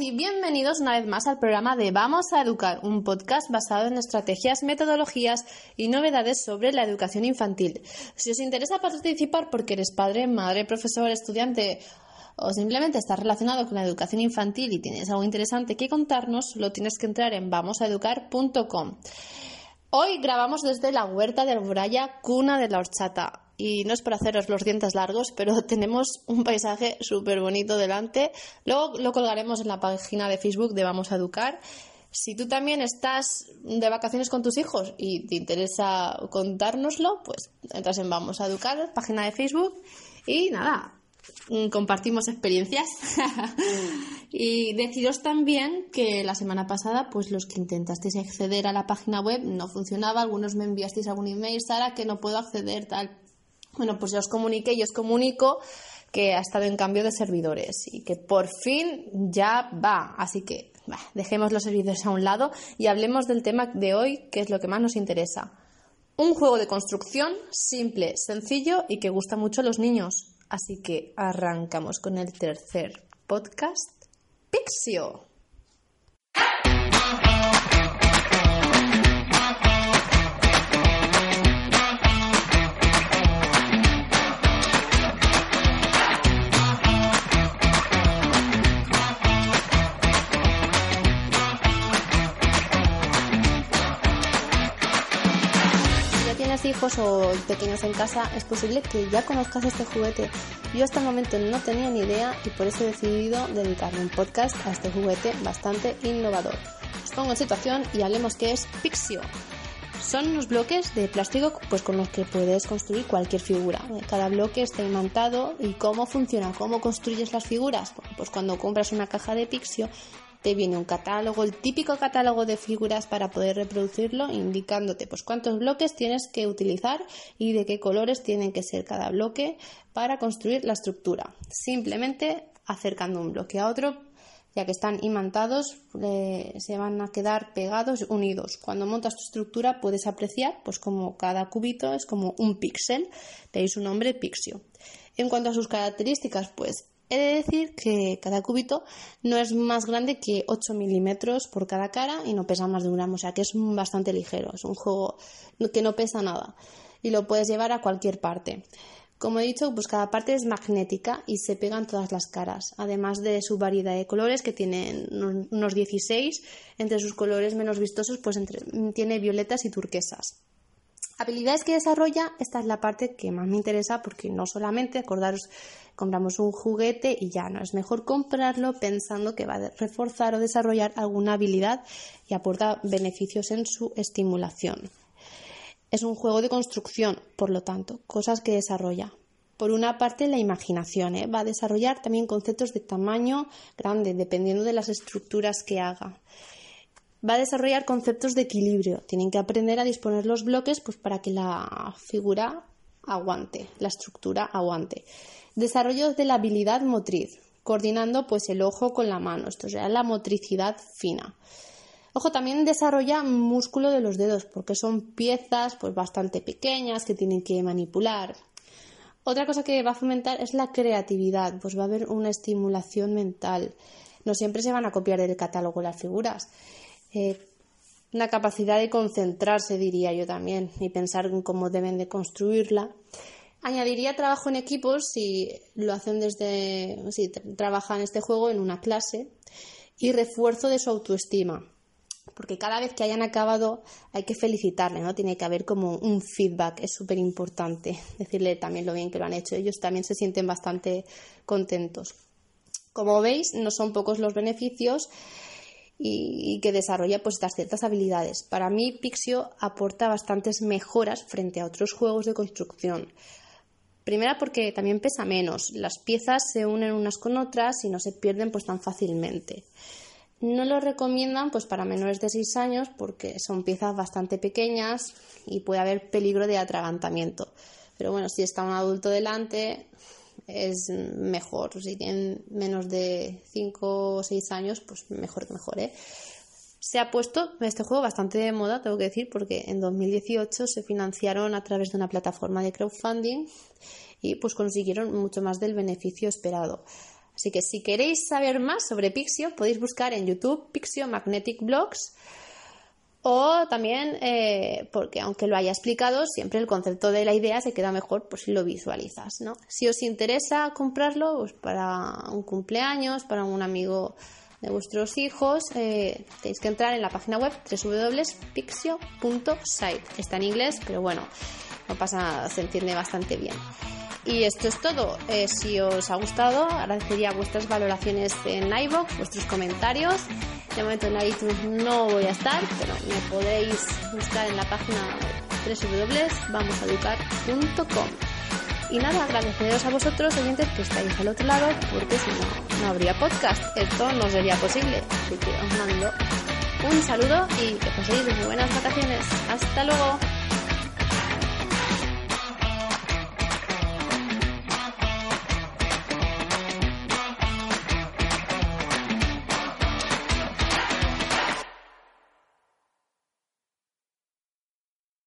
Y bienvenidos una vez más al programa de Vamos a Educar, un podcast basado en estrategias, metodologías y novedades sobre la educación infantil. Si os interesa participar porque eres padre, madre, profesor, estudiante o simplemente estás relacionado con la educación infantil y tienes algo interesante que contarnos, lo tienes que entrar en vamosaeducar.com. Hoy grabamos desde la huerta de Alboraya, cuna de la horchata y no es por haceros los dientes largos, pero tenemos un paisaje súper bonito delante. Luego lo colgaremos en la página de Facebook de Vamos a Educar. Si tú también estás de vacaciones con tus hijos y te interesa contárnoslo, pues entras en Vamos a Educar, página de Facebook, y nada, compartimos experiencias. y deciros también que la semana pasada, pues los que intentasteis acceder a la página web no funcionaba, algunos me enviasteis algún email, Sara, que no puedo acceder, tal. Bueno, pues ya os comuniqué y os comunico que ha estado en cambio de servidores y que por fin ya va. Así que dejemos los servidores a un lado y hablemos del tema de hoy, que es lo que más nos interesa. Un juego de construcción simple, sencillo y que gusta mucho a los niños. Así que arrancamos con el tercer podcast, Pixio. Hijos o pequeños en casa, es posible que ya conozcas este juguete. Yo hasta el momento no tenía ni idea y por eso he decidido dedicarme un podcast a este juguete bastante innovador. Os pongo en situación y hablemos qué es Pixio. Son unos bloques de plástico pues con los que puedes construir cualquier figura. Cada bloque está imantado y cómo funciona, cómo construyes las figuras. pues cuando compras una caja de Pixio te viene un catálogo, el típico catálogo de figuras para poder reproducirlo, indicándote pues cuántos bloques tienes que utilizar y de qué colores tienen que ser cada bloque para construir la estructura. Simplemente acercando un bloque a otro, ya que están imantados, se van a quedar pegados, unidos. Cuando montas tu estructura puedes apreciar, pues como cada cubito es como un píxel, tenéis su nombre pixio. En cuanto a sus características, pues He de decir que cada cúbito no es más grande que 8 milímetros por cada cara y no pesa más de un gramo, o sea que es bastante ligero, es un juego que no pesa nada y lo puedes llevar a cualquier parte. Como he dicho, pues cada parte es magnética y se pegan todas las caras, además de su variedad de colores que tienen unos 16, entre sus colores menos vistosos pues tiene violetas y turquesas. Habilidades que desarrolla, esta es la parte que más me interesa porque no solamente, acordaros, compramos un juguete y ya no, es mejor comprarlo pensando que va a reforzar o desarrollar alguna habilidad y aporta beneficios en su estimulación. Es un juego de construcción, por lo tanto, cosas que desarrolla. Por una parte, la imaginación ¿eh? va a desarrollar también conceptos de tamaño grande, dependiendo de las estructuras que haga va a desarrollar conceptos de equilibrio. Tienen que aprender a disponer los bloques pues, para que la figura aguante, la estructura aguante. Desarrollo de la habilidad motriz, coordinando pues, el ojo con la mano. Esto es la motricidad fina. Ojo, también desarrolla músculo de los dedos, porque son piezas pues, bastante pequeñas que tienen que manipular. Otra cosa que va a fomentar es la creatividad, pues va a haber una estimulación mental. No siempre se van a copiar del catálogo las figuras. Eh, una capacidad de concentrarse, diría yo también, y pensar en cómo deben de construirla. Añadiría trabajo en equipos si lo hacen desde, si trabajan este juego en una clase y refuerzo de su autoestima. Porque cada vez que hayan acabado hay que felicitarle, ¿no? Tiene que haber como un feedback, es súper importante decirle también lo bien que lo han hecho. Ellos también se sienten bastante contentos. Como veis, no son pocos los beneficios y, que desarrolla pues estas ciertas habilidades. Para mí Pixio aporta bastantes mejoras frente a otros juegos de construcción. Primera porque también pesa menos, las piezas se unen unas con otras y no se pierden pues tan fácilmente. No lo recomiendan pues para menores de 6 años porque son piezas bastante pequeñas y puede haber peligro de atragantamiento. Pero bueno, si está un adulto delante es mejor. Si tienen menos de 5 o 6 años, pues mejor que mejor. ¿eh? Se ha puesto este juego bastante de moda, tengo que decir, porque en 2018 se financiaron a través de una plataforma de crowdfunding y pues consiguieron mucho más del beneficio esperado. Así que si queréis saber más sobre Pixio, podéis buscar en YouTube Pixio Magnetic Blocks o también, eh, porque aunque lo haya explicado, siempre el concepto de la idea se queda mejor por si lo visualizas, ¿no? Si os interesa comprarlo pues para un cumpleaños, para un amigo de vuestros hijos, eh, tenéis que entrar en la página web www.pixio.site. Está en inglés, pero bueno, no pasa nada, se entiende bastante bien. Y esto es todo. Eh, si os ha gustado, agradecería vuestras valoraciones en iVoox, vuestros comentarios. De momento en iTunes no voy a estar, pero me podéis buscar en la página www.vamosaeducar.com. Y nada, agradeceros a vosotros, oyentes, que estáis al otro lado, porque si no, no habría podcast. Esto no sería posible. Así que os mando un saludo y que paséis muy buenas vacaciones. Hasta luego.